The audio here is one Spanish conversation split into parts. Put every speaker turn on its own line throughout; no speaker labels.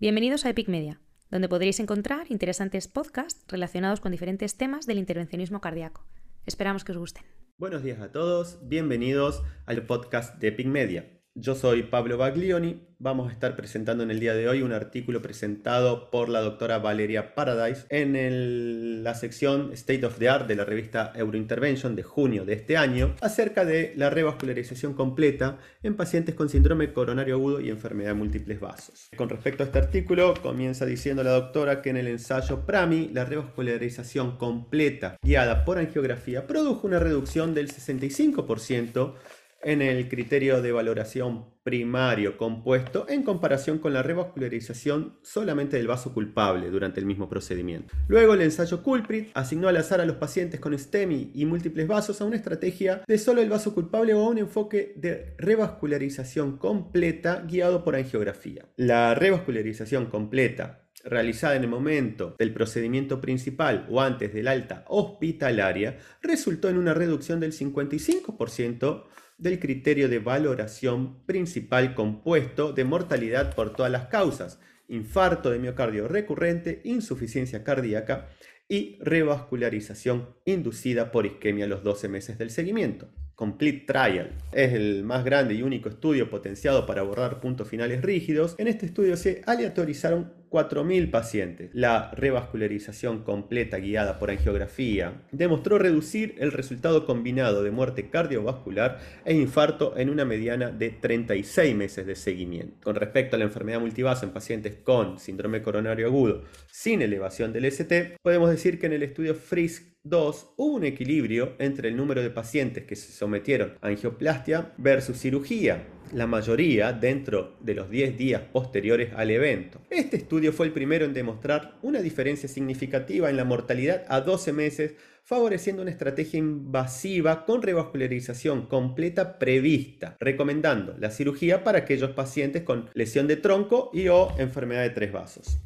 Bienvenidos a Epic Media, donde podréis encontrar interesantes podcasts relacionados con diferentes temas del intervencionismo cardíaco. Esperamos que os gusten.
Buenos días a todos, bienvenidos al podcast de Epic Media. Yo soy Pablo Baglioni. Vamos a estar presentando en el día de hoy un artículo presentado por la doctora Valeria Paradise en la sección State of the Art de la revista Eurointervention de junio de este año acerca de la revascularización completa en pacientes con síndrome coronario agudo y enfermedad de múltiples vasos. Con respecto a este artículo, comienza diciendo la doctora que en el ensayo PRAMI la revascularización completa guiada por angiografía produjo una reducción del 65% en el criterio de valoración primario compuesto en comparación con la revascularización solamente del vaso culpable durante el mismo procedimiento. Luego el ensayo Culprit asignó al azar a los pacientes con STEMI y múltiples vasos a una estrategia de solo el vaso culpable o a un enfoque de revascularización completa guiado por angiografía. La revascularización completa realizada en el momento del procedimiento principal o antes del alta hospitalaria resultó en una reducción del 55% del criterio de valoración principal compuesto de mortalidad por todas las causas, infarto de miocardio recurrente, insuficiencia cardíaca y revascularización inducida por isquemia a los 12 meses del seguimiento. Complete Trial. Es el más grande y único estudio potenciado para abordar puntos finales rígidos. En este estudio se aleatorizaron 4.000 pacientes. La revascularización completa guiada por angiografía demostró reducir el resultado combinado de muerte cardiovascular e infarto en una mediana de 36 meses de seguimiento. Con respecto a la enfermedad multivaso en pacientes con síndrome coronario agudo sin elevación del ST, podemos decir que en el estudio FRISC 2. Hubo un equilibrio entre el número de pacientes que se sometieron a angioplastia versus cirugía, la mayoría dentro de los 10 días posteriores al evento. Este estudio fue el primero en demostrar una diferencia significativa en la mortalidad a 12 meses, favoreciendo una estrategia invasiva con revascularización completa prevista, recomendando la cirugía para aquellos pacientes con lesión de tronco y o enfermedad de tres vasos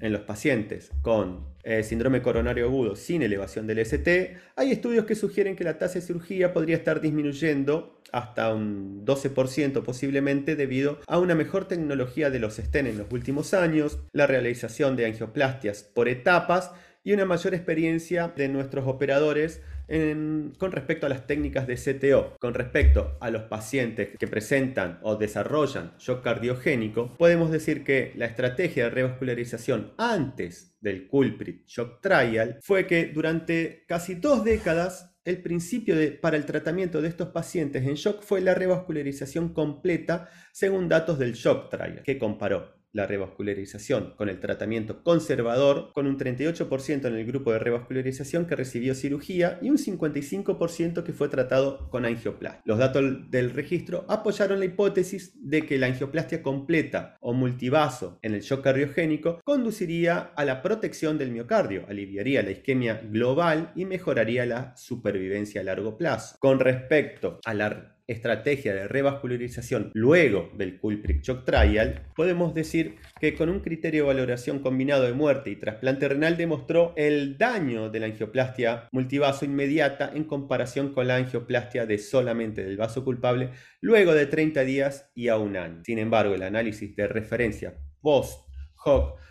en los pacientes con eh, síndrome coronario agudo sin elevación del ST, hay estudios que sugieren que la tasa de cirugía podría estar disminuyendo hasta un 12% posiblemente debido a una mejor tecnología de los STEN en los últimos años, la realización de angioplastias por etapas y una mayor experiencia de nuestros operadores con respecto a las técnicas de CTO, con respecto a los pacientes que presentan o desarrollan shock cardiogénico, podemos decir que la estrategia de revascularización antes del Culprit Shock Trial fue que durante casi dos décadas el principio para el tratamiento de estos pacientes en shock fue la revascularización completa según datos del Shock Trial, que comparó la revascularización con el tratamiento conservador, con un 38% en el grupo de revascularización que recibió cirugía y un 55% que fue tratado con angioplastia. Los datos del registro apoyaron la hipótesis de que la angioplastia completa o multivaso en el shock cardiogénico conduciría a la protección del miocardio, aliviaría la isquemia global y mejoraría la supervivencia a largo plazo. Con respecto a la estrategia de revascularización luego del Culprit Shock Trial, podemos decir que con un criterio de valoración combinado de muerte y trasplante renal demostró el daño de la angioplastia multivaso inmediata en comparación con la angioplastia de solamente del vaso culpable luego de 30 días y a un año. Sin embargo, el análisis de referencia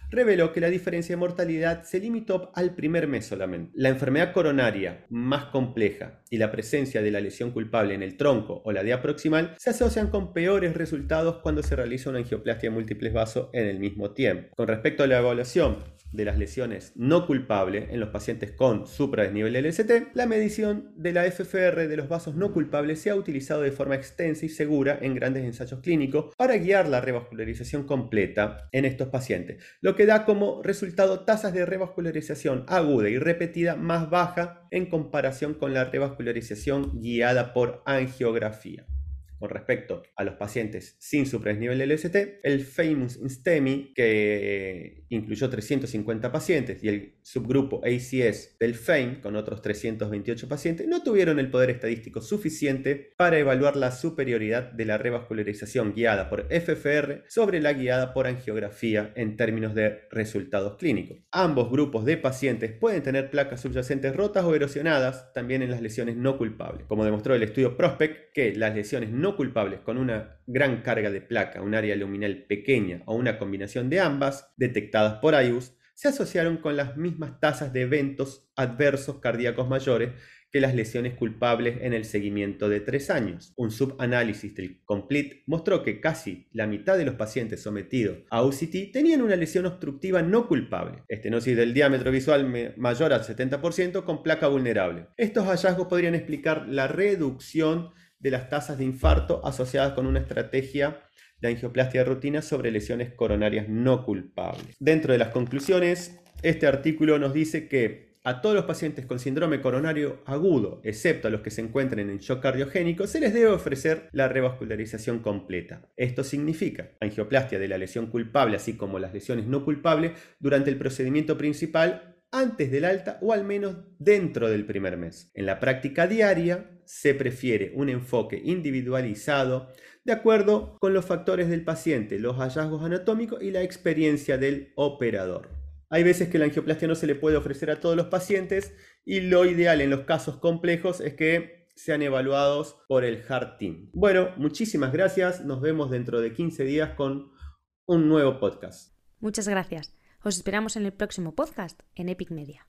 reveló que la diferencia de mortalidad se limitó al primer mes solamente. La enfermedad coronaria más compleja y la presencia de la lesión culpable en el tronco o la de proximal se asocian con peores resultados cuando se realiza una angioplastia múltiples vasos en el mismo tiempo. Con respecto a la evaluación de las lesiones no culpables en los pacientes con supradesnivel LST, la medición de la FFR de los vasos no culpables se ha utilizado de forma extensa y segura en grandes ensayos clínicos para guiar la revascularización completa en estos pacientes, lo que da como resultado tasas de revascularización aguda y repetida más baja en comparación con la revascularización guiada por angiografía. Con respecto a los pacientes sin supraesnivel LST, el Famous STEMI, que incluyó 350 pacientes, y el subgrupo ACS del FAME, con otros 328 pacientes, no tuvieron el poder estadístico suficiente para evaluar la superioridad de la revascularización guiada por FFR sobre la guiada por angiografía en términos de resultados clínicos. Ambos grupos de pacientes pueden tener placas subyacentes rotas o erosionadas también en las lesiones no culpables, como demostró el estudio Prospect, que las lesiones no no culpables con una gran carga de placa, un área luminal pequeña o una combinación de ambas, detectadas por IUS, se asociaron con las mismas tasas de eventos adversos cardíacos mayores que las lesiones culpables en el seguimiento de tres años. Un subanálisis del COMPLETE mostró que casi la mitad de los pacientes sometidos a UCT tenían una lesión obstructiva no culpable, estenosis del diámetro visual mayor al 70% con placa vulnerable. Estos hallazgos podrían explicar la reducción de las tasas de infarto asociadas con una estrategia de angioplastia de rutina sobre lesiones coronarias no culpables. Dentro de las conclusiones, este artículo nos dice que a todos los pacientes con síndrome coronario agudo, excepto a los que se encuentren en shock cardiogénico, se les debe ofrecer la revascularización completa. Esto significa angioplastia de la lesión culpable, así como las lesiones no culpables, durante el procedimiento principal antes del alta o al menos dentro del primer mes. En la práctica diaria se prefiere un enfoque individualizado de acuerdo con los factores del paciente, los hallazgos anatómicos y la experiencia del operador. Hay veces que la angioplastia no se le puede ofrecer a todos los pacientes y lo ideal en los casos complejos es que sean evaluados por el Heart Team. Bueno, muchísimas gracias. Nos vemos dentro de 15 días con un nuevo podcast.
Muchas gracias. Os esperamos en el próximo podcast en Epic Media.